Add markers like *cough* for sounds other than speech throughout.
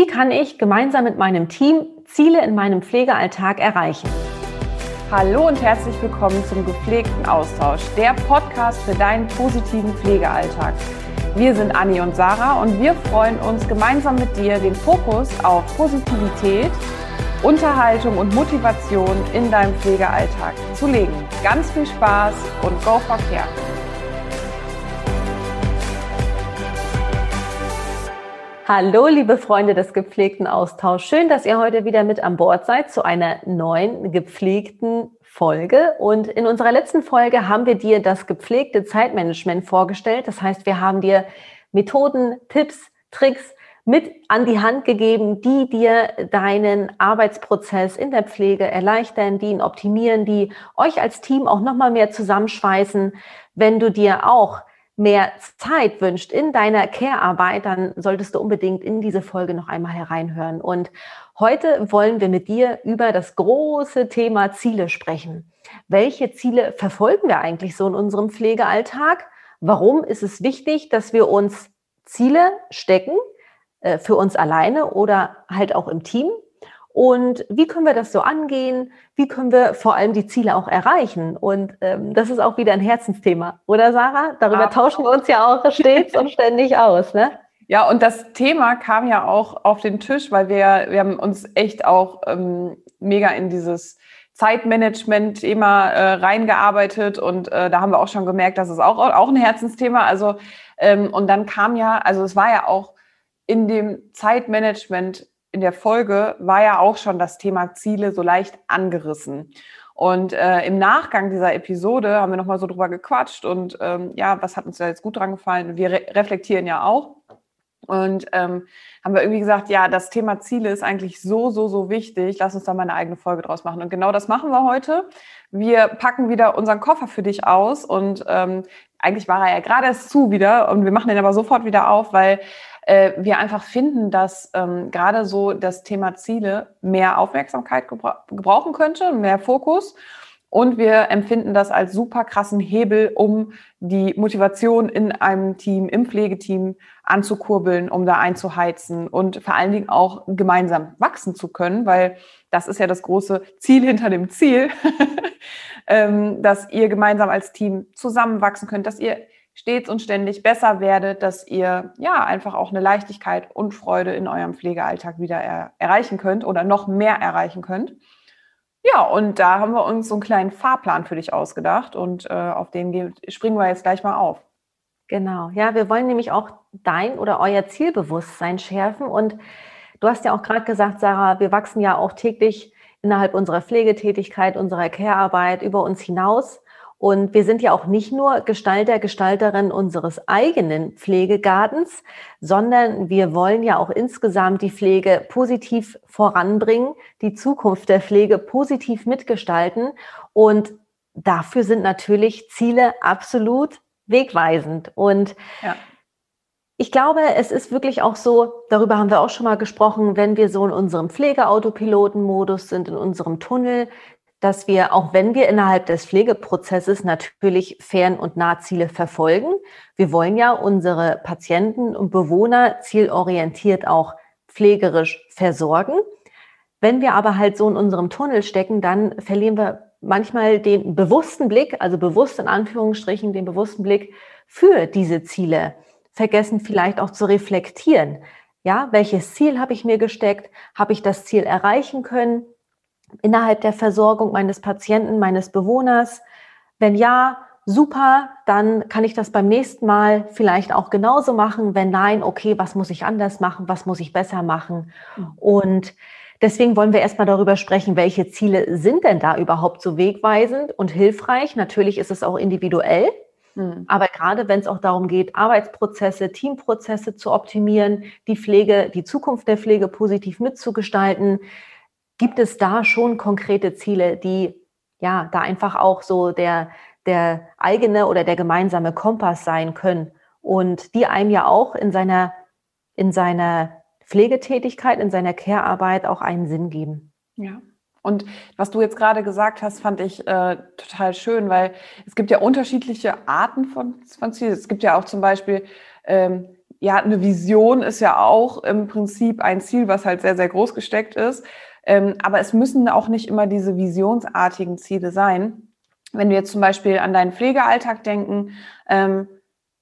Wie kann ich gemeinsam mit meinem Team Ziele in meinem Pflegealltag erreichen? Hallo und herzlich willkommen zum gepflegten Austausch, der Podcast für deinen positiven Pflegealltag. Wir sind Anni und Sarah und wir freuen uns gemeinsam mit dir den Fokus auf Positivität, Unterhaltung und Motivation in deinem Pflegealltag zu legen. Ganz viel Spaß und go for care! Hallo, liebe Freunde des gepflegten Austauschs. Schön, dass ihr heute wieder mit an Bord seid zu einer neuen gepflegten Folge. Und in unserer letzten Folge haben wir dir das gepflegte Zeitmanagement vorgestellt. Das heißt, wir haben dir Methoden, Tipps, Tricks mit an die Hand gegeben, die dir deinen Arbeitsprozess in der Pflege erleichtern, die ihn optimieren, die euch als Team auch nochmal mehr zusammenschweißen, wenn du dir auch mehr Zeit wünscht in deiner Care-Arbeit, dann solltest du unbedingt in diese Folge noch einmal hereinhören. Und heute wollen wir mit dir über das große Thema Ziele sprechen. Welche Ziele verfolgen wir eigentlich so in unserem Pflegealltag? Warum ist es wichtig, dass wir uns Ziele stecken, äh, für uns alleine oder halt auch im Team? Und wie können wir das so angehen? Wie können wir vor allem die Ziele auch erreichen? Und ähm, das ist auch wieder ein Herzensthema, oder Sarah? Darüber Absolut. tauschen wir uns ja auch *laughs* stets und ständig aus, ne? Ja, und das Thema kam ja auch auf den Tisch, weil wir, wir haben uns echt auch ähm, mega in dieses Zeitmanagement-Thema äh, reingearbeitet und äh, da haben wir auch schon gemerkt, das ist auch, auch ein Herzensthema. Also, ähm, und dann kam ja, also es war ja auch in dem Zeitmanagement in der Folge war ja auch schon das Thema Ziele so leicht angerissen. Und äh, im Nachgang dieser Episode haben wir nochmal so drüber gequatscht und ähm, ja, was hat uns da jetzt gut dran gefallen? Wir re reflektieren ja auch. Und ähm, haben wir irgendwie gesagt, ja, das Thema Ziele ist eigentlich so, so, so wichtig. Lass uns da mal eine eigene Folge draus machen. Und genau das machen wir heute. Wir packen wieder unseren Koffer für dich aus und ähm, eigentlich war er ja gerade erst zu wieder und wir machen den aber sofort wieder auf, weil äh, wir einfach finden, dass ähm, gerade so das Thema Ziele mehr Aufmerksamkeit gebra gebrauchen könnte, mehr Fokus. Und wir empfinden das als super krassen Hebel, um die Motivation in einem Team, im Pflegeteam anzukurbeln, um da einzuheizen und vor allen Dingen auch gemeinsam wachsen zu können, weil das ist ja das große Ziel hinter dem Ziel, *laughs* ähm, dass ihr gemeinsam als Team zusammenwachsen könnt, dass ihr stets und ständig besser werdet, dass ihr ja einfach auch eine Leichtigkeit und Freude in eurem Pflegealltag wieder er erreichen könnt oder noch mehr erreichen könnt. Ja, und da haben wir uns so einen kleinen Fahrplan für dich ausgedacht und äh, auf den springen wir jetzt gleich mal auf. Genau, ja, wir wollen nämlich auch dein oder euer Zielbewusstsein schärfen und du hast ja auch gerade gesagt, Sarah, wir wachsen ja auch täglich innerhalb unserer Pflegetätigkeit, unserer Care-Arbeit über uns hinaus. Und wir sind ja auch nicht nur Gestalter, Gestalterin unseres eigenen Pflegegartens, sondern wir wollen ja auch insgesamt die Pflege positiv voranbringen, die Zukunft der Pflege positiv mitgestalten. Und dafür sind natürlich Ziele absolut wegweisend. Und ja. Ich glaube, es ist wirklich auch so, darüber haben wir auch schon mal gesprochen, wenn wir so in unserem Pflegeautopilotenmodus sind, in unserem Tunnel, dass wir, auch wenn wir innerhalb des Pflegeprozesses natürlich Fern- und Nahziele verfolgen, wir wollen ja unsere Patienten und Bewohner zielorientiert auch pflegerisch versorgen. Wenn wir aber halt so in unserem Tunnel stecken, dann verlieren wir manchmal den bewussten Blick, also bewusst in Anführungsstrichen den bewussten Blick für diese Ziele, vergessen vielleicht auch zu reflektieren. Ja, welches Ziel habe ich mir gesteckt? Habe ich das Ziel erreichen können? Innerhalb der Versorgung meines Patienten, meines Bewohners? Wenn ja, super, dann kann ich das beim nächsten Mal vielleicht auch genauso machen. Wenn nein, okay, was muss ich anders machen? Was muss ich besser machen? Mhm. Und deswegen wollen wir erstmal darüber sprechen, welche Ziele sind denn da überhaupt so wegweisend und hilfreich? Natürlich ist es auch individuell. Mhm. Aber gerade wenn es auch darum geht, Arbeitsprozesse, Teamprozesse zu optimieren, die Pflege, die Zukunft der Pflege positiv mitzugestalten, Gibt es da schon konkrete Ziele, die ja da einfach auch so der, der eigene oder der gemeinsame Kompass sein können und die einem ja auch in seiner, in seiner Pflegetätigkeit, in seiner Care-Arbeit auch einen Sinn geben? Ja. Und was du jetzt gerade gesagt hast, fand ich äh, total schön, weil es gibt ja unterschiedliche Arten von, von Zielen. Es gibt ja auch zum Beispiel ähm, ja, eine Vision ist ja auch im Prinzip ein Ziel, was halt sehr, sehr groß gesteckt ist. Ähm, aber es müssen auch nicht immer diese visionsartigen Ziele sein. Wenn wir jetzt zum Beispiel an deinen Pflegealltag denken, ähm,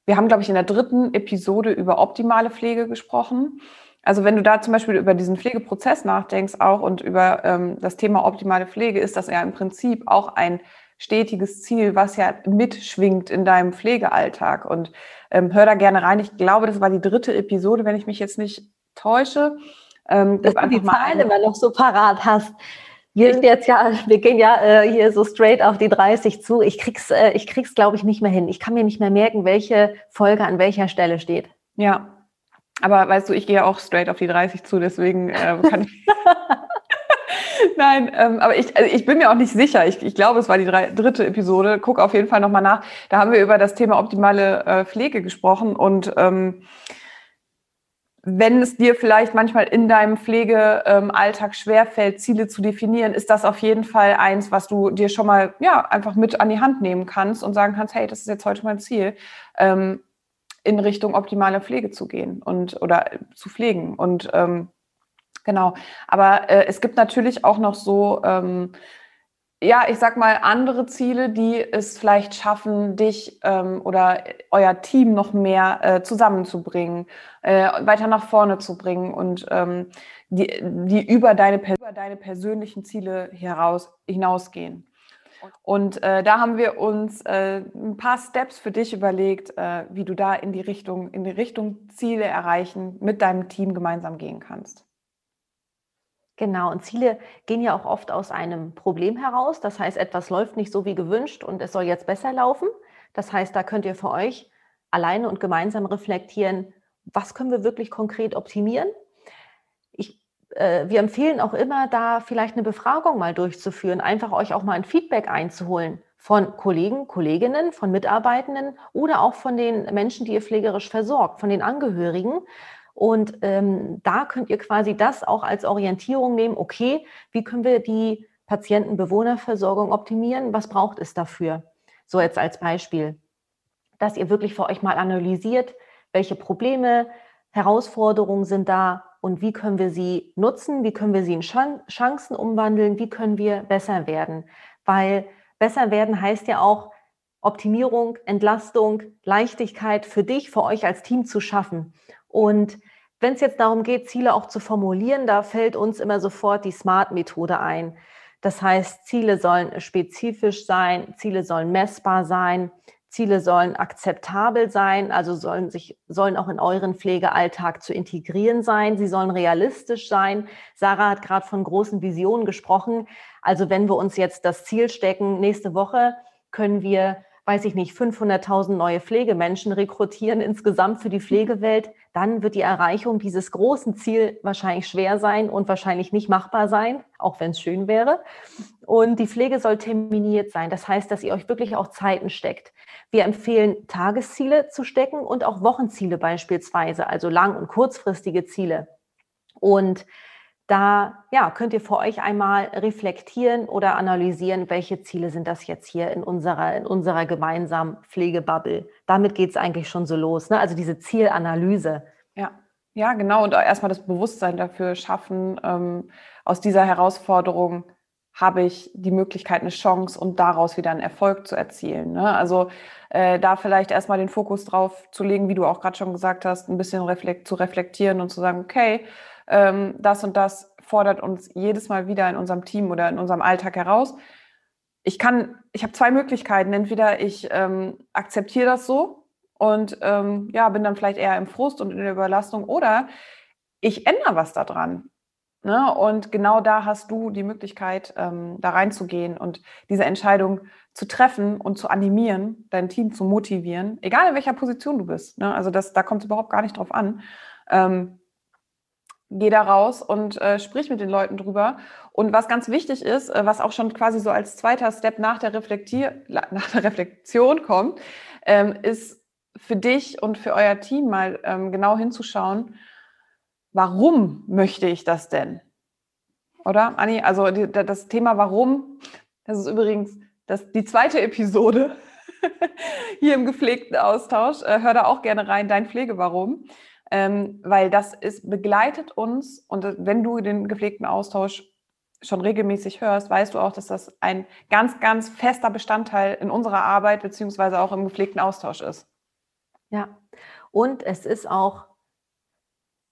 wir haben, glaube ich, in der dritten Episode über optimale Pflege gesprochen. Also wenn du da zum Beispiel über diesen Pflegeprozess nachdenkst auch und über ähm, das Thema optimale Pflege, ist das ja im Prinzip auch ein stetiges Ziel, was ja mitschwingt in deinem Pflegealltag. Und ähm, hör da gerne rein. Ich glaube, das war die dritte Episode, wenn ich mich jetzt nicht täusche. Ähm, Dass du die Zahlen immer noch so parat hast. Wir sind jetzt ja, wir gehen ja äh, hier so straight auf die 30 zu. Ich krieg's, äh, ich krieg's, glaube ich, nicht mehr hin. Ich kann mir nicht mehr merken, welche Folge an welcher Stelle steht. Ja. Aber weißt du, ich gehe ja auch straight auf die 30 zu, deswegen äh, kann ich. *laughs* Nein, ähm, aber ich, also ich bin mir auch nicht sicher. Ich, ich glaube, es war die drei, dritte Episode. Guck auf jeden Fall nochmal nach. Da haben wir über das Thema optimale äh, Pflege gesprochen und ähm, wenn es dir vielleicht manchmal in deinem Pflegealltag schwerfällt, Ziele zu definieren, ist das auf jeden Fall eins, was du dir schon mal ja einfach mit an die Hand nehmen kannst und sagen kannst, hey, das ist jetzt heute mein Ziel, ähm, in Richtung optimale Pflege zu gehen und oder zu pflegen. Und ähm, genau. Aber äh, es gibt natürlich auch noch so ähm, ja, ich sag mal, andere Ziele, die es vielleicht schaffen, dich ähm, oder euer Team noch mehr äh, zusammenzubringen, äh, weiter nach vorne zu bringen und ähm, die, die über, deine, über deine persönlichen Ziele heraus, hinausgehen. Und äh, da haben wir uns äh, ein paar Steps für dich überlegt, äh, wie du da in die Richtung, in die Richtung Ziele erreichen mit deinem Team gemeinsam gehen kannst. Genau, und Ziele gehen ja auch oft aus einem Problem heraus. Das heißt, etwas läuft nicht so wie gewünscht und es soll jetzt besser laufen. Das heißt, da könnt ihr für euch alleine und gemeinsam reflektieren, was können wir wirklich konkret optimieren. Ich, äh, wir empfehlen auch immer, da vielleicht eine Befragung mal durchzuführen, einfach euch auch mal ein Feedback einzuholen von Kollegen, Kolleginnen, von Mitarbeitenden oder auch von den Menschen, die ihr pflegerisch versorgt, von den Angehörigen und ähm, da könnt ihr quasi das auch als Orientierung nehmen, okay, wie können wir die Patienten-Bewohnerversorgung optimieren? Was braucht es dafür? So jetzt als Beispiel, dass ihr wirklich für euch mal analysiert, welche Probleme, Herausforderungen sind da und wie können wir sie nutzen, wie können wir sie in Chancen umwandeln, wie können wir besser werden. Weil besser werden heißt ja auch, Optimierung, Entlastung, Leichtigkeit für dich, für euch als Team zu schaffen. Und wenn es jetzt darum geht, Ziele auch zu formulieren, da fällt uns immer sofort die SMART-Methode ein. Das heißt, Ziele sollen spezifisch sein, Ziele sollen messbar sein, Ziele sollen akzeptabel sein, also sollen sich, sollen auch in euren Pflegealltag zu integrieren sein. Sie sollen realistisch sein. Sarah hat gerade von großen Visionen gesprochen. Also wenn wir uns jetzt das Ziel stecken, nächste Woche können wir weiß ich nicht, 500.000 neue Pflegemenschen rekrutieren insgesamt für die Pflegewelt, dann wird die Erreichung dieses großen Ziels wahrscheinlich schwer sein und wahrscheinlich nicht machbar sein, auch wenn es schön wäre. Und die Pflege soll terminiert sein. Das heißt, dass ihr euch wirklich auch Zeiten steckt. Wir empfehlen, Tagesziele zu stecken und auch Wochenziele beispielsweise, also lang- und kurzfristige Ziele. Und da ja, könnt ihr für euch einmal reflektieren oder analysieren, welche Ziele sind das jetzt hier in unserer, in unserer gemeinsamen Pflegebubble. Damit geht es eigentlich schon so los. Ne? Also diese Zielanalyse. Ja. ja, genau. Und erstmal das Bewusstsein dafür schaffen, ähm, aus dieser Herausforderung habe ich die Möglichkeit, eine Chance und daraus wieder einen Erfolg zu erzielen. Ne? Also äh, da vielleicht erstmal den Fokus drauf zu legen, wie du auch gerade schon gesagt hast, ein bisschen reflekt zu reflektieren und zu sagen, okay, ähm, das und das fordert uns jedes Mal wieder in unserem Team oder in unserem Alltag heraus. Ich kann, ich habe zwei Möglichkeiten. Entweder ich ähm, akzeptiere das so und ähm, ja, bin dann vielleicht eher im Frust und in der Überlastung oder ich ändere was daran. Ne? Und genau da hast du die Möglichkeit, ähm, da reinzugehen und diese Entscheidung zu treffen und zu animieren, dein Team zu motivieren, egal in welcher Position du bist. Ne? Also das, da kommt es überhaupt gar nicht drauf an. Ähm, geh da raus und äh, sprich mit den Leuten drüber. Und was ganz wichtig ist, äh, was auch schon quasi so als zweiter Step nach der, Reflektier *laughs* nach der Reflexion kommt, ähm, ist für dich und für euer Team mal ähm, genau hinzuschauen, warum möchte ich das denn? Oder, Anni? Also die, das Thema Warum, das ist übrigens das, die zweite Episode *laughs* hier im gepflegten Austausch. Äh, hör da auch gerne rein, dein Pflegewarum. Ähm, weil das ist, begleitet uns und äh, wenn du den gepflegten Austausch schon regelmäßig hörst, weißt du auch, dass das ein ganz, ganz fester Bestandteil in unserer Arbeit beziehungsweise auch im gepflegten Austausch ist. Ja, und es ist auch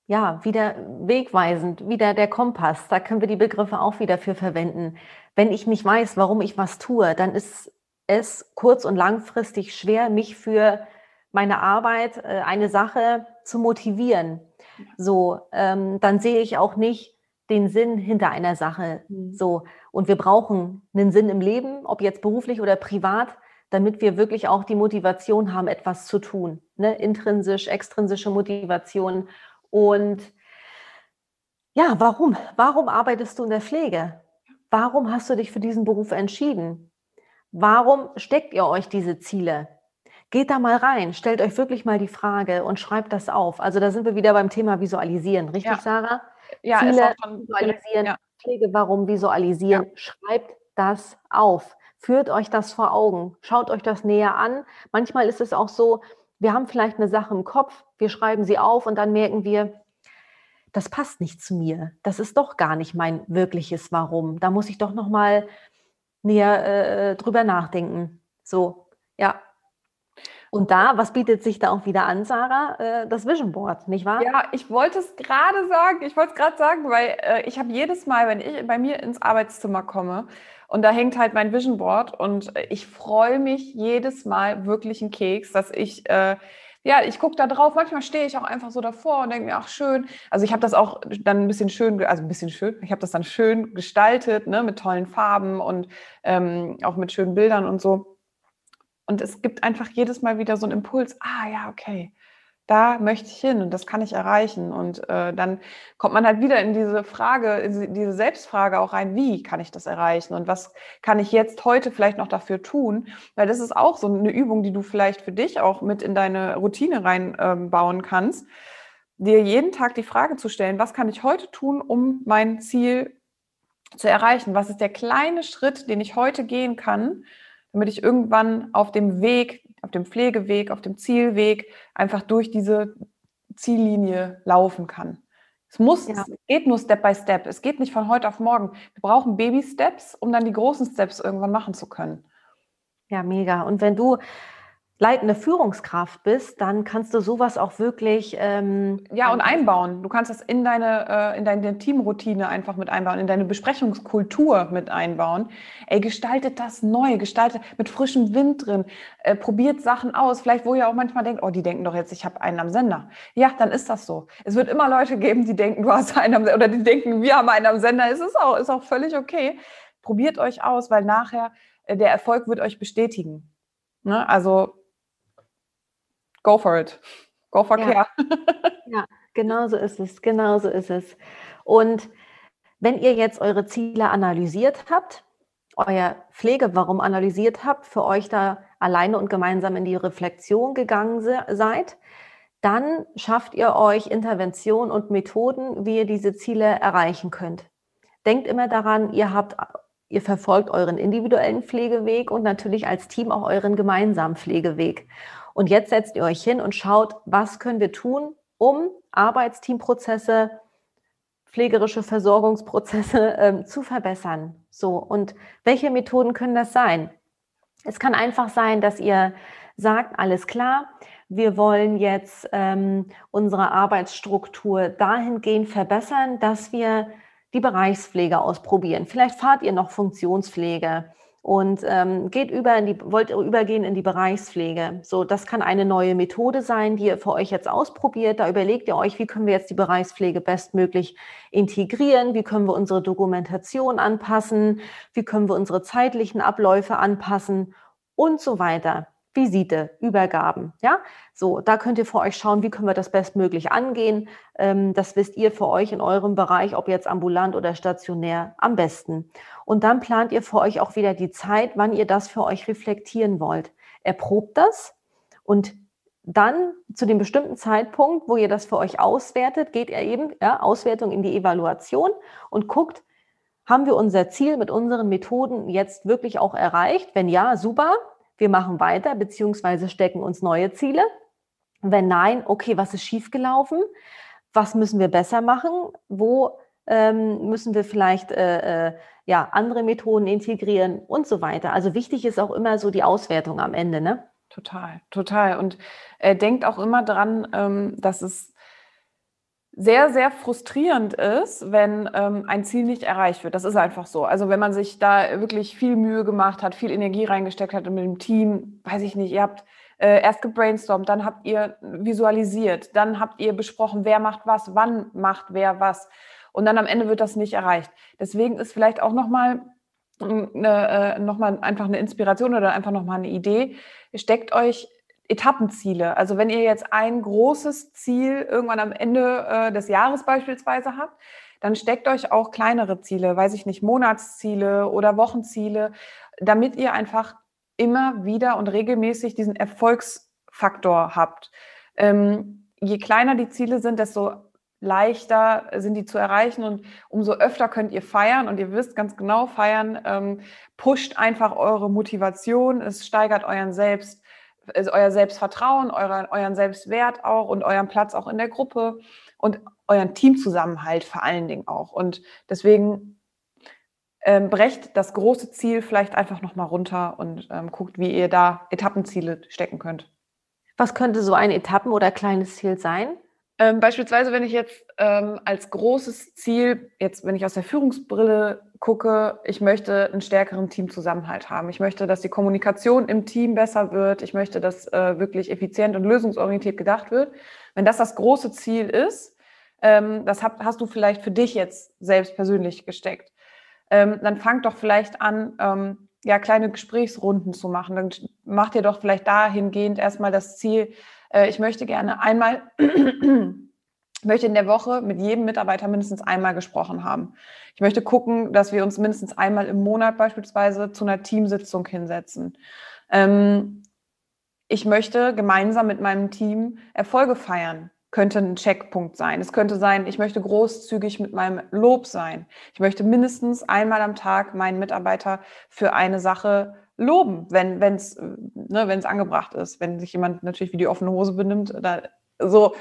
ja, wieder wegweisend, wieder der Kompass. Da können wir die Begriffe auch wieder für verwenden. Wenn ich nicht weiß, warum ich was tue, dann ist es kurz- und langfristig schwer, mich für meine Arbeit, äh, eine Sache zu motivieren. So, ähm, dann sehe ich auch nicht den Sinn hinter einer Sache. Mhm. So, und wir brauchen einen Sinn im Leben, ob jetzt beruflich oder privat, damit wir wirklich auch die Motivation haben, etwas zu tun. Ne? Intrinsisch, extrinsische Motivation. Und ja, warum? Warum arbeitest du in der Pflege? Warum hast du dich für diesen Beruf entschieden? Warum steckt ihr euch diese Ziele? Geht da mal rein, stellt euch wirklich mal die Frage und schreibt das auf. Also da sind wir wieder beim Thema Visualisieren, richtig, ja. Sarah? Ja, Ziele visualisieren, ja. Pflege, warum visualisieren? Ja. Schreibt das auf. Führt euch das vor Augen. Schaut euch das näher an. Manchmal ist es auch so, wir haben vielleicht eine Sache im Kopf, wir schreiben sie auf und dann merken wir, das passt nicht zu mir. Das ist doch gar nicht mein wirkliches Warum. Da muss ich doch noch mal näher äh, drüber nachdenken. So, ja. Und da, was bietet sich da auch wieder an, Sarah? Äh, das Vision Board, nicht wahr? Ja, ich wollte es gerade sagen. Ich wollte es gerade sagen, weil äh, ich habe jedes Mal, wenn ich bei mir ins Arbeitszimmer komme und da hängt halt mein Vision Board und ich freue mich jedes Mal wirklich einen Keks, dass ich äh, ja, ich gucke da drauf. Manchmal stehe ich auch einfach so davor und denke mir, ach schön. Also ich habe das auch dann ein bisschen schön, also ein bisschen schön. Ich habe das dann schön gestaltet, ne, mit tollen Farben und ähm, auch mit schönen Bildern und so. Und es gibt einfach jedes Mal wieder so einen Impuls. Ah ja, okay da möchte ich hin und das kann ich erreichen. Und äh, dann kommt man halt wieder in diese Frage, in diese Selbstfrage auch rein, wie kann ich das erreichen und was kann ich jetzt heute vielleicht noch dafür tun? Weil das ist auch so eine Übung, die du vielleicht für dich auch mit in deine Routine reinbauen ähm, kannst, dir jeden Tag die Frage zu stellen, was kann ich heute tun, um mein Ziel zu erreichen? Was ist der kleine Schritt, den ich heute gehen kann, damit ich irgendwann auf dem Weg auf dem Pflegeweg, auf dem Zielweg einfach durch diese Ziellinie laufen kann. Es muss, ja. es geht nur Step by Step. Es geht nicht von heute auf morgen. Wir brauchen Baby-Steps, um dann die großen Steps irgendwann machen zu können. Ja, mega. Und wenn du leitende Führungskraft bist, dann kannst du sowas auch wirklich ähm, ja und einbauen. Du kannst das in deine äh, in deine Teamroutine einfach mit einbauen, in deine Besprechungskultur mit einbauen. Ey, gestaltet das neu, gestaltet mit frischem Wind drin, äh, probiert Sachen aus. Vielleicht wo ihr auch manchmal denkt, oh, die denken doch jetzt, ich habe einen am Sender. Ja, dann ist das so. Es wird immer Leute geben, die denken, du hast einen am Sender oder die denken, wir haben einen am Sender. Es ist auch ist auch völlig okay. Probiert euch aus, weil nachher äh, der Erfolg wird euch bestätigen. Ne? Also go for it. Go for ja. care. *laughs* ja, genau so ist es. Genau so ist es. Und wenn ihr jetzt eure Ziele analysiert habt, euer Pflegewarum analysiert habt, für euch da alleine und gemeinsam in die Reflexion gegangen seid, dann schafft ihr euch Interventionen und Methoden, wie ihr diese Ziele erreichen könnt. Denkt immer daran, ihr habt, ihr verfolgt euren individuellen Pflegeweg und natürlich als Team auch euren gemeinsamen Pflegeweg. Und jetzt setzt ihr euch hin und schaut, was können wir tun, um Arbeitsteamprozesse, pflegerische Versorgungsprozesse *laughs* äh, zu verbessern. So, und welche Methoden können das sein? Es kann einfach sein, dass ihr sagt, alles klar, wir wollen jetzt ähm, unsere Arbeitsstruktur dahingehend verbessern, dass wir die Bereichspflege ausprobieren. Vielleicht fahrt ihr noch Funktionspflege und ähm, geht über in die, wollt übergehen in die Bereichspflege. So, das kann eine neue Methode sein, die ihr für euch jetzt ausprobiert. Da überlegt ihr euch, wie können wir jetzt die Bereichspflege bestmöglich integrieren? Wie können wir unsere Dokumentation anpassen? Wie können wir unsere zeitlichen Abläufe anpassen? Und so weiter. Visite, Übergaben. Ja, so, da könnt ihr für euch schauen, wie können wir das bestmöglich angehen. Ähm, das wisst ihr für euch in eurem Bereich, ob jetzt ambulant oder stationär, am besten. Und dann plant ihr für euch auch wieder die Zeit, wann ihr das für euch reflektieren wollt. Erprobt das und dann zu dem bestimmten Zeitpunkt, wo ihr das für euch auswertet, geht ihr eben, ja, Auswertung in die Evaluation und guckt, haben wir unser Ziel mit unseren Methoden jetzt wirklich auch erreicht? Wenn ja, super wir machen weiter, beziehungsweise stecken uns neue Ziele. Wenn nein, okay, was ist schiefgelaufen? Was müssen wir besser machen? Wo ähm, müssen wir vielleicht äh, äh, ja, andere Methoden integrieren und so weiter. Also wichtig ist auch immer so die Auswertung am Ende, ne? Total, total. Und äh, denkt auch immer dran, ähm, dass es sehr, sehr frustrierend ist, wenn ähm, ein Ziel nicht erreicht wird. Das ist einfach so. Also wenn man sich da wirklich viel Mühe gemacht hat, viel Energie reingesteckt hat und mit dem Team, weiß ich nicht, ihr habt äh, erst gebrainstormt, dann habt ihr visualisiert, dann habt ihr besprochen, wer macht was, wann macht wer was und dann am Ende wird das nicht erreicht. Deswegen ist vielleicht auch nochmal eine, äh, noch einfach eine Inspiration oder einfach nochmal eine Idee. Steckt euch Etappenziele. Also wenn ihr jetzt ein großes Ziel irgendwann am Ende äh, des Jahres beispielsweise habt, dann steckt euch auch kleinere Ziele, weiß ich nicht, Monatsziele oder Wochenziele, damit ihr einfach immer wieder und regelmäßig diesen Erfolgsfaktor habt. Ähm, je kleiner die Ziele sind, desto leichter sind die zu erreichen und umso öfter könnt ihr feiern und ihr wisst ganz genau, feiern ähm, pusht einfach eure Motivation, es steigert euren Selbst, also euer Selbstvertrauen, euren, euren Selbstwert auch und euren Platz auch in der Gruppe und euren Teamzusammenhalt vor allen Dingen auch. Und deswegen ähm, brecht das große Ziel vielleicht einfach nochmal runter und ähm, guckt, wie ihr da Etappenziele stecken könnt. Was könnte so ein Etappen- oder kleines Ziel sein? Ähm, beispielsweise, wenn ich jetzt ähm, als großes Ziel, jetzt wenn ich aus der Führungsbrille gucke, ich möchte einen stärkeren Teamzusammenhalt haben. Ich möchte, dass die Kommunikation im Team besser wird. Ich möchte, dass äh, wirklich effizient und lösungsorientiert gedacht wird. Wenn das das große Ziel ist, ähm, das hab, hast du vielleicht für dich jetzt selbst persönlich gesteckt, ähm, dann fang doch vielleicht an, ähm, ja, kleine Gesprächsrunden zu machen. Dann mach dir doch vielleicht dahingehend erstmal das Ziel, äh, ich möchte gerne einmal, *clears throat* möchte in der Woche mit jedem Mitarbeiter mindestens einmal gesprochen haben. Ich möchte gucken, dass wir uns mindestens einmal im Monat beispielsweise zu einer Teamsitzung hinsetzen. Ähm, ich möchte gemeinsam mit meinem Team Erfolge feiern könnte ein Checkpunkt sein. Es könnte sein, ich möchte großzügig mit meinem Lob sein. Ich möchte mindestens einmal am Tag meinen Mitarbeiter für eine Sache loben, wenn es ne, wenn's angebracht ist. Wenn sich jemand natürlich wie die offene Hose benimmt, da, so,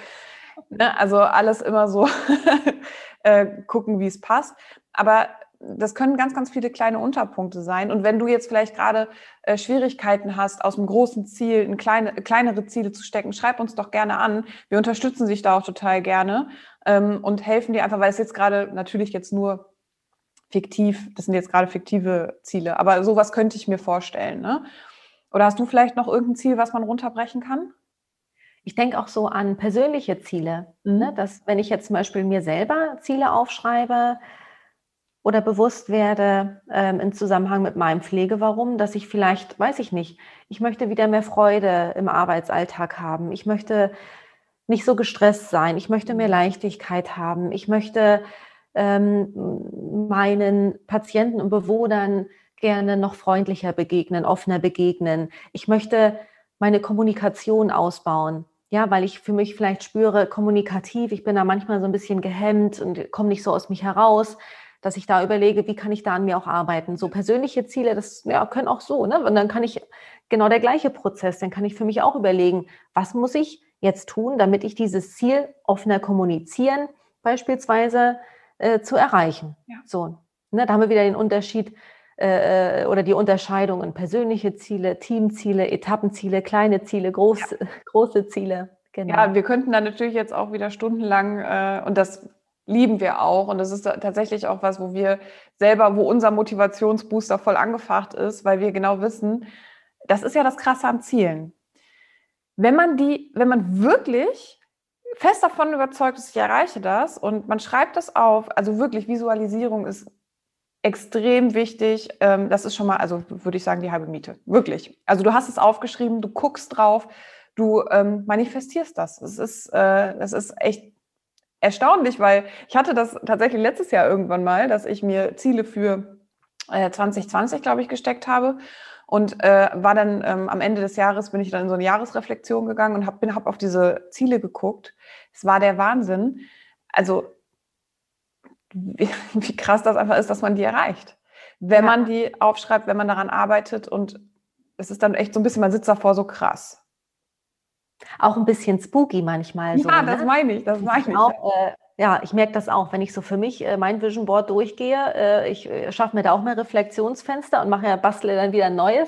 ne, also alles immer so *laughs* äh, gucken, wie es passt. Aber das können ganz, ganz viele kleine Unterpunkte sein. Und wenn du jetzt vielleicht gerade äh, Schwierigkeiten hast, aus einem großen Ziel in kleine, kleinere Ziele zu stecken, schreib uns doch gerne an. Wir unterstützen dich da auch total gerne ähm, und helfen dir einfach, weil es jetzt gerade natürlich jetzt nur fiktiv, das sind jetzt gerade fiktive Ziele, aber sowas könnte ich mir vorstellen. Ne? Oder hast du vielleicht noch irgendein Ziel, was man runterbrechen kann? Ich denke auch so an persönliche Ziele. Mhm. Ne? Dass, wenn ich jetzt zum Beispiel mir selber Ziele aufschreibe oder bewusst werde ähm, im Zusammenhang mit meinem Pflegewarum, dass ich vielleicht, weiß ich nicht, ich möchte wieder mehr Freude im Arbeitsalltag haben. Ich möchte nicht so gestresst sein. Ich möchte mehr mhm. Leichtigkeit haben. Ich möchte ähm, meinen Patienten und Bewohnern gerne noch freundlicher begegnen, offener begegnen. Ich möchte meine Kommunikation ausbauen. Ja, weil ich für mich vielleicht spüre, kommunikativ, ich bin da manchmal so ein bisschen gehemmt und komme nicht so aus mich heraus, dass ich da überlege, wie kann ich da an mir auch arbeiten. So persönliche Ziele, das ja, können auch so, ne? Und dann kann ich genau der gleiche Prozess, dann kann ich für mich auch überlegen, was muss ich jetzt tun, damit ich dieses Ziel offener kommunizieren beispielsweise äh, zu erreichen. Ja. So, ne, da haben wir wieder den Unterschied äh, äh, oder die Unterscheidungen: persönliche Ziele, Teamziele, Etappenziele, kleine Ziele, groß, ja. *laughs* große Ziele. Genau. Ja, wir könnten da natürlich jetzt auch wieder stundenlang äh, und das lieben wir auch und das ist tatsächlich auch was, wo wir selber, wo unser Motivationsbooster voll angefacht ist, weil wir genau wissen, das ist ja das Krasse an Zielen. Wenn man die, wenn man wirklich fest davon überzeugt ist, ich erreiche das und man schreibt das auf. Also wirklich, Visualisierung ist extrem wichtig. Ähm, das ist schon mal, also würde ich sagen, die halbe Miete. Wirklich. Also du hast es aufgeschrieben, du guckst drauf, du ähm, manifestierst das. Es ist, äh, das ist echt erstaunlich, weil ich hatte das tatsächlich letztes Jahr irgendwann mal, dass ich mir Ziele für äh, 2020, glaube ich, gesteckt habe. Und äh, war dann ähm, am Ende des Jahres, bin ich dann in so eine Jahresreflexion gegangen und habe hab auf diese Ziele geguckt. Es war der Wahnsinn. Also wie, *laughs* wie, krass das einfach ist, dass man die erreicht. Wenn ja. man die aufschreibt, wenn man daran arbeitet und es ist dann echt so ein bisschen, man sitzt davor so krass. Auch ein bisschen spooky manchmal. Ja, so, das ne? meine ich, das meine ich. Auch, äh, ja, ich merke das auch, wenn ich so für mich äh, mein Vision Board durchgehe. Äh, ich äh, schaffe mir da auch mal Reflexionsfenster und mache ja, bastle dann wieder ein neues,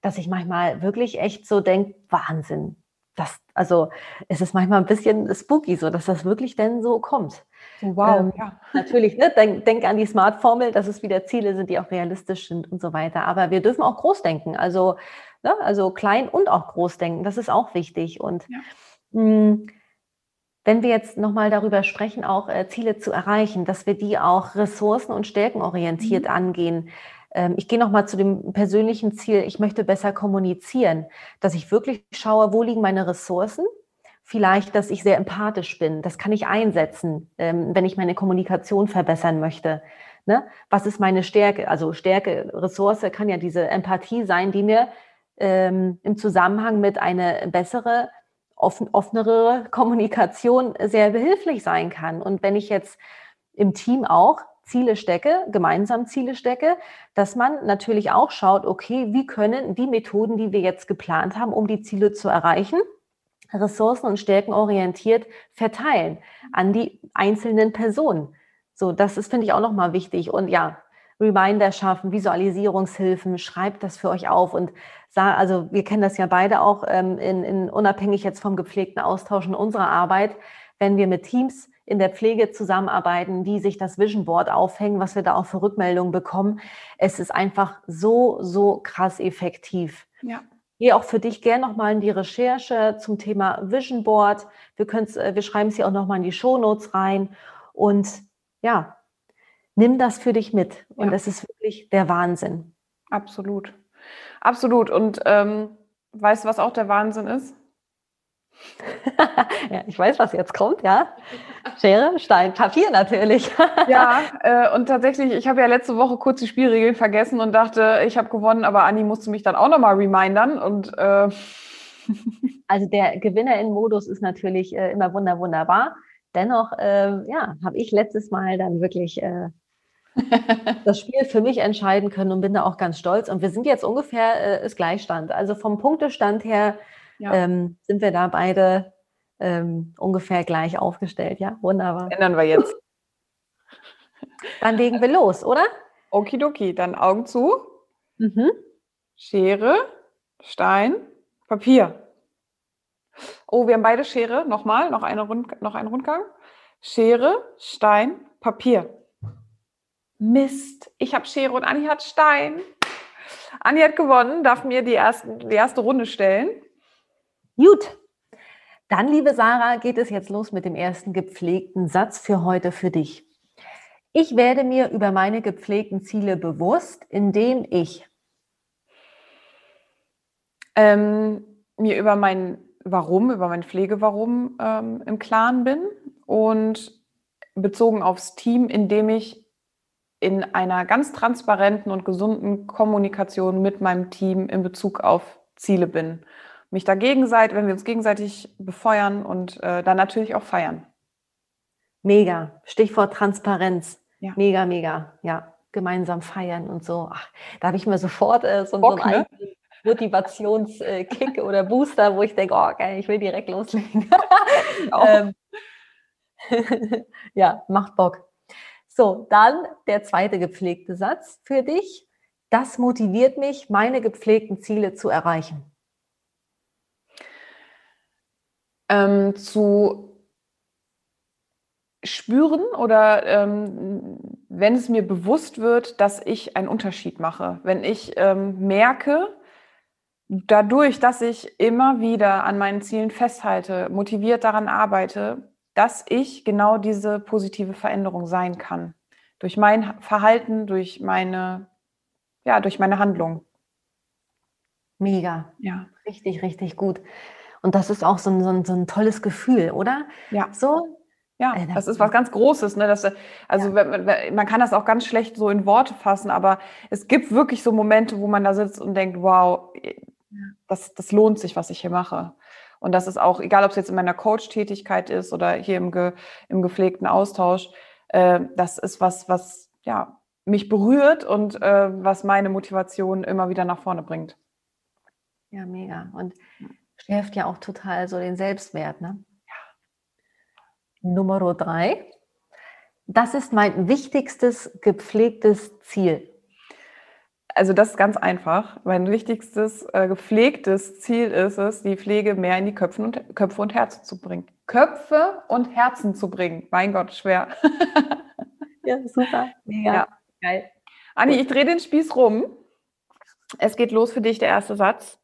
dass ich manchmal wirklich echt so denke, Wahnsinn. Das, also es ist manchmal ein bisschen spooky, so dass das wirklich denn so kommt. Wow, ähm, ja. *laughs* Natürlich, ne? denk, denk an die Smart-Formel, dass es wieder Ziele sind, die auch realistisch sind und so weiter. Aber wir dürfen auch groß denken. Also, ne? also klein und auch groß denken. Das ist auch wichtig. Und ja. mh, hm, wenn wir jetzt nochmal darüber sprechen, auch äh, Ziele zu erreichen, dass wir die auch ressourcen- und stärkenorientiert mhm. angehen. Ähm, ich gehe nochmal zu dem persönlichen Ziel, ich möchte besser kommunizieren, dass ich wirklich schaue, wo liegen meine Ressourcen. Vielleicht, dass ich sehr empathisch bin. Das kann ich einsetzen, ähm, wenn ich meine Kommunikation verbessern möchte. Ne? Was ist meine Stärke? Also Stärke, Ressource kann ja diese Empathie sein, die mir ähm, im Zusammenhang mit einer bessere offen, offenere Kommunikation sehr behilflich sein kann. Und wenn ich jetzt im Team auch Ziele stecke, gemeinsam Ziele stecke, dass man natürlich auch schaut, okay, wie können die Methoden, die wir jetzt geplant haben, um die Ziele zu erreichen, ressourcen- und stärkenorientiert verteilen an die einzelnen Personen. So, das ist, finde ich, auch nochmal wichtig. Und ja, Reminder schaffen, Visualisierungshilfen, schreibt das für euch auf und sah, also wir kennen das ja beide auch ähm, in, in unabhängig jetzt vom gepflegten Austausch in unserer Arbeit, wenn wir mit Teams in der Pflege zusammenarbeiten, die sich das Vision Board aufhängen, was wir da auch für Rückmeldungen bekommen. Es ist einfach so, so krass effektiv. Ja. Gehe auch für dich gerne nochmal in die Recherche zum Thema Vision Board. Wir, äh, wir schreiben es hier auch nochmal in die Show Notes rein. Und ja, nimm das für dich mit. Und ja. das ist wirklich der Wahnsinn. Absolut. Absolut. Und ähm, weißt du, was auch der Wahnsinn ist? *laughs* ja, ich weiß, was jetzt kommt, ja. Schere, Stein, Papier natürlich. *laughs* ja, äh, und tatsächlich, ich habe ja letzte Woche kurz die Spielregeln vergessen und dachte, ich habe gewonnen, aber Anni musste mich dann auch nochmal remindern und äh *laughs* also der Gewinner in Modus ist natürlich äh, immer wunder, wunderbar. Dennoch, äh, ja, habe ich letztes Mal dann wirklich äh, das Spiel für mich entscheiden können und bin da auch ganz stolz. Und wir sind jetzt ungefähr äh, ist Gleichstand. Also vom Punktestand her ja. ähm, sind wir da beide ähm, ungefähr gleich aufgestellt. Ja, wunderbar. Ändern wir jetzt. *laughs* Dann legen wir los, oder? Okidoki, dann Augen zu. Mhm. Schere, Stein, Papier. Oh, wir haben beide Schere. Nochmal, noch, eine Rund, noch einen Rundgang. Schere, Stein, Papier. Mist, ich habe Schere und Anni hat Stein. Anni hat gewonnen, darf mir die, ersten, die erste Runde stellen. Gut. Dann, liebe Sarah, geht es jetzt los mit dem ersten gepflegten Satz für heute für dich. Ich werde mir über meine gepflegten Ziele bewusst, indem ich ähm, mir über mein Warum, über mein Pflegewarum ähm, im Klaren bin und bezogen aufs Team, indem ich in einer ganz transparenten und gesunden Kommunikation mit meinem Team in Bezug auf Ziele bin. Mich da gegenseitig, wenn wir uns gegenseitig befeuern und äh, dann natürlich auch feiern. Mega. Stichwort Transparenz. Ja. Mega, mega. Ja, gemeinsam feiern und so. Ach, da habe ich mir sofort äh, so, Bock, so einen ne? Motivationskick oder Booster, wo ich denke, oh geil, ich will direkt loslegen. *laughs* ähm, *laughs* ja, macht Bock. So, dann der zweite gepflegte Satz für dich. Das motiviert mich, meine gepflegten Ziele zu erreichen. Ähm, zu spüren oder ähm, wenn es mir bewusst wird, dass ich einen Unterschied mache, wenn ich ähm, merke, dadurch, dass ich immer wieder an meinen Zielen festhalte, motiviert daran arbeite, dass ich genau diese positive Veränderung sein kann. Durch mein Verhalten, durch meine, ja, durch meine Handlung. Mega. Ja. Richtig, richtig gut. Und das ist auch so ein, so ein, so ein tolles Gefühl, oder? Ja. So, ja, äh, das ist was ganz Großes. Ne? Das, also ja. man kann das auch ganz schlecht so in Worte fassen, aber es gibt wirklich so Momente, wo man da sitzt und denkt, wow, das, das lohnt sich, was ich hier mache. Und das ist auch, egal ob es jetzt in meiner Coach-Tätigkeit ist oder hier im, ge, im gepflegten Austausch, äh, das ist was, was ja, mich berührt und äh, was meine Motivation immer wieder nach vorne bringt. Ja, mega. Und schärft ja auch total so den Selbstwert. Ne? Ja. Nummer drei. Das ist mein wichtigstes gepflegtes Ziel. Also das ist ganz einfach. Mein wichtigstes äh, gepflegtes Ziel ist es, die Pflege mehr in die Köpfe und, Köpfe und Herzen zu bringen. Köpfe und Herzen zu bringen. Mein Gott, schwer. ja, super. Mega. Ja. Geil. Anni, ich drehe den Spieß rum. Es geht los für dich, der erste Satz.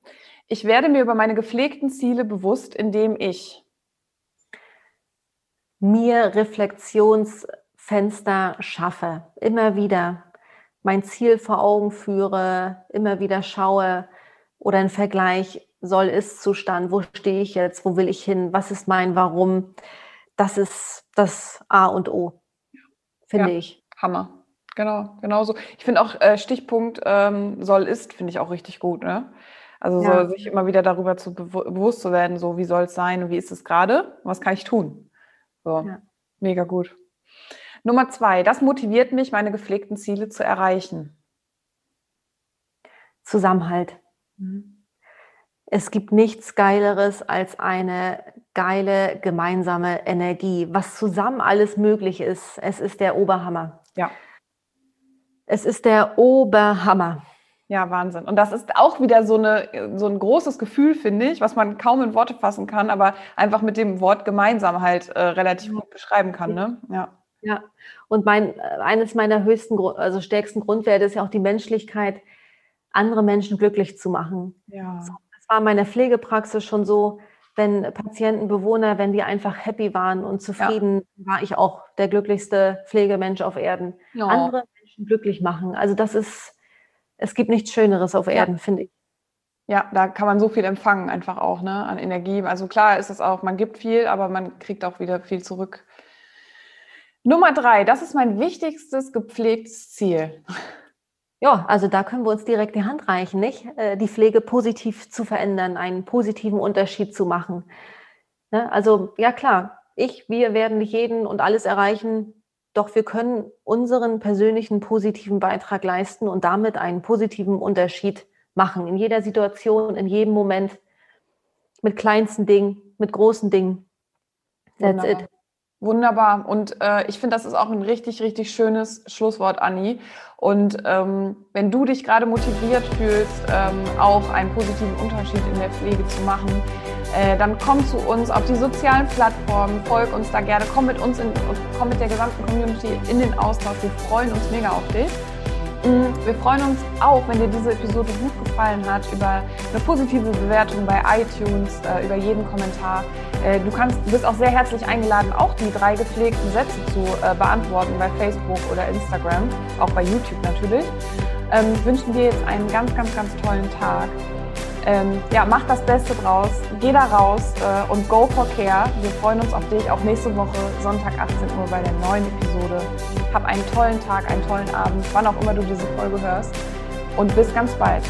Ich werde mir über meine gepflegten Ziele bewusst, indem ich mir Reflexionsfenster schaffe. Immer wieder mein Ziel vor Augen führe, immer wieder schaue oder ein Vergleich, soll ist Zustand, wo stehe ich jetzt, wo will ich hin, was ist mein Warum. Das ist das A und O, finde ja, ich. Hammer. Genau, genau so. Ich finde auch äh, Stichpunkt ähm, soll ist, finde ich auch richtig gut. Ne? Also ja. so, sich immer wieder darüber zu be bewusst zu werden, so wie soll es sein und wie ist es gerade, was kann ich tun. So, ja. mega gut. Nummer zwei, das motiviert mich, meine gepflegten Ziele zu erreichen. Zusammenhalt. Mhm. Es gibt nichts Geileres als eine geile gemeinsame Energie, was zusammen alles möglich ist. Es ist der Oberhammer. Ja. Es ist der Oberhammer. Ja, Wahnsinn. Und das ist auch wieder so, eine, so ein großes Gefühl, finde ich, was man kaum in Worte fassen kann, aber einfach mit dem Wort gemeinsam halt äh, relativ gut beschreiben kann. Ne? Ja. Ja, und mein, äh, eines meiner höchsten, also stärksten Grundwerte ist ja auch die Menschlichkeit, andere Menschen glücklich zu machen. Ja. Das war in meiner Pflegepraxis schon so, wenn Patienten, Bewohner, wenn die einfach happy waren und zufrieden, ja. war ich auch der glücklichste Pflegemensch auf Erden. Ja. Andere Menschen glücklich machen. Also das ist, es gibt nichts Schöneres auf Erden, finde ich. Ja, da kann man so viel empfangen, einfach auch, ne, an Energie. Also klar ist es auch, man gibt viel, aber man kriegt auch wieder viel zurück. Nummer drei, das ist mein wichtigstes gepflegtes Ziel. Ja, also da können wir uns direkt die Hand reichen, nicht? Äh, die Pflege positiv zu verändern, einen positiven Unterschied zu machen. Ne? Also ja klar, ich, wir werden nicht jeden und alles erreichen, doch wir können unseren persönlichen positiven Beitrag leisten und damit einen positiven Unterschied machen. In jeder Situation, in jedem Moment, mit kleinsten Dingen, mit großen Dingen. That's Wunderbar. it. Wunderbar. Und äh, ich finde, das ist auch ein richtig, richtig schönes Schlusswort, Anni. Und ähm, wenn du dich gerade motiviert fühlst, ähm, auch einen positiven Unterschied in der Pflege zu machen, äh, dann komm zu uns auf die sozialen Plattformen, folg uns da gerne, komm mit uns in, komm mit der gesamten Community in den Austausch. Wir freuen uns mega auf dich. Wir freuen uns auch, wenn dir diese Episode gut gefallen hat, über eine positive Bewertung bei iTunes, äh, über jeden Kommentar. Äh, du, kannst, du bist auch sehr herzlich eingeladen, auch die drei gepflegten Sätze zu äh, beantworten bei Facebook oder Instagram, auch bei YouTube natürlich. Ähm, wünschen dir jetzt einen ganz, ganz, ganz tollen Tag. Ähm, ja, mach das Beste draus, geh da raus äh, und go for care. Wir freuen uns auf dich auch nächste Woche, Sonntag 18 Uhr bei der neuen Episode. Hab einen tollen Tag, einen tollen Abend, wann auch immer du diese Folge hörst und bis ganz bald.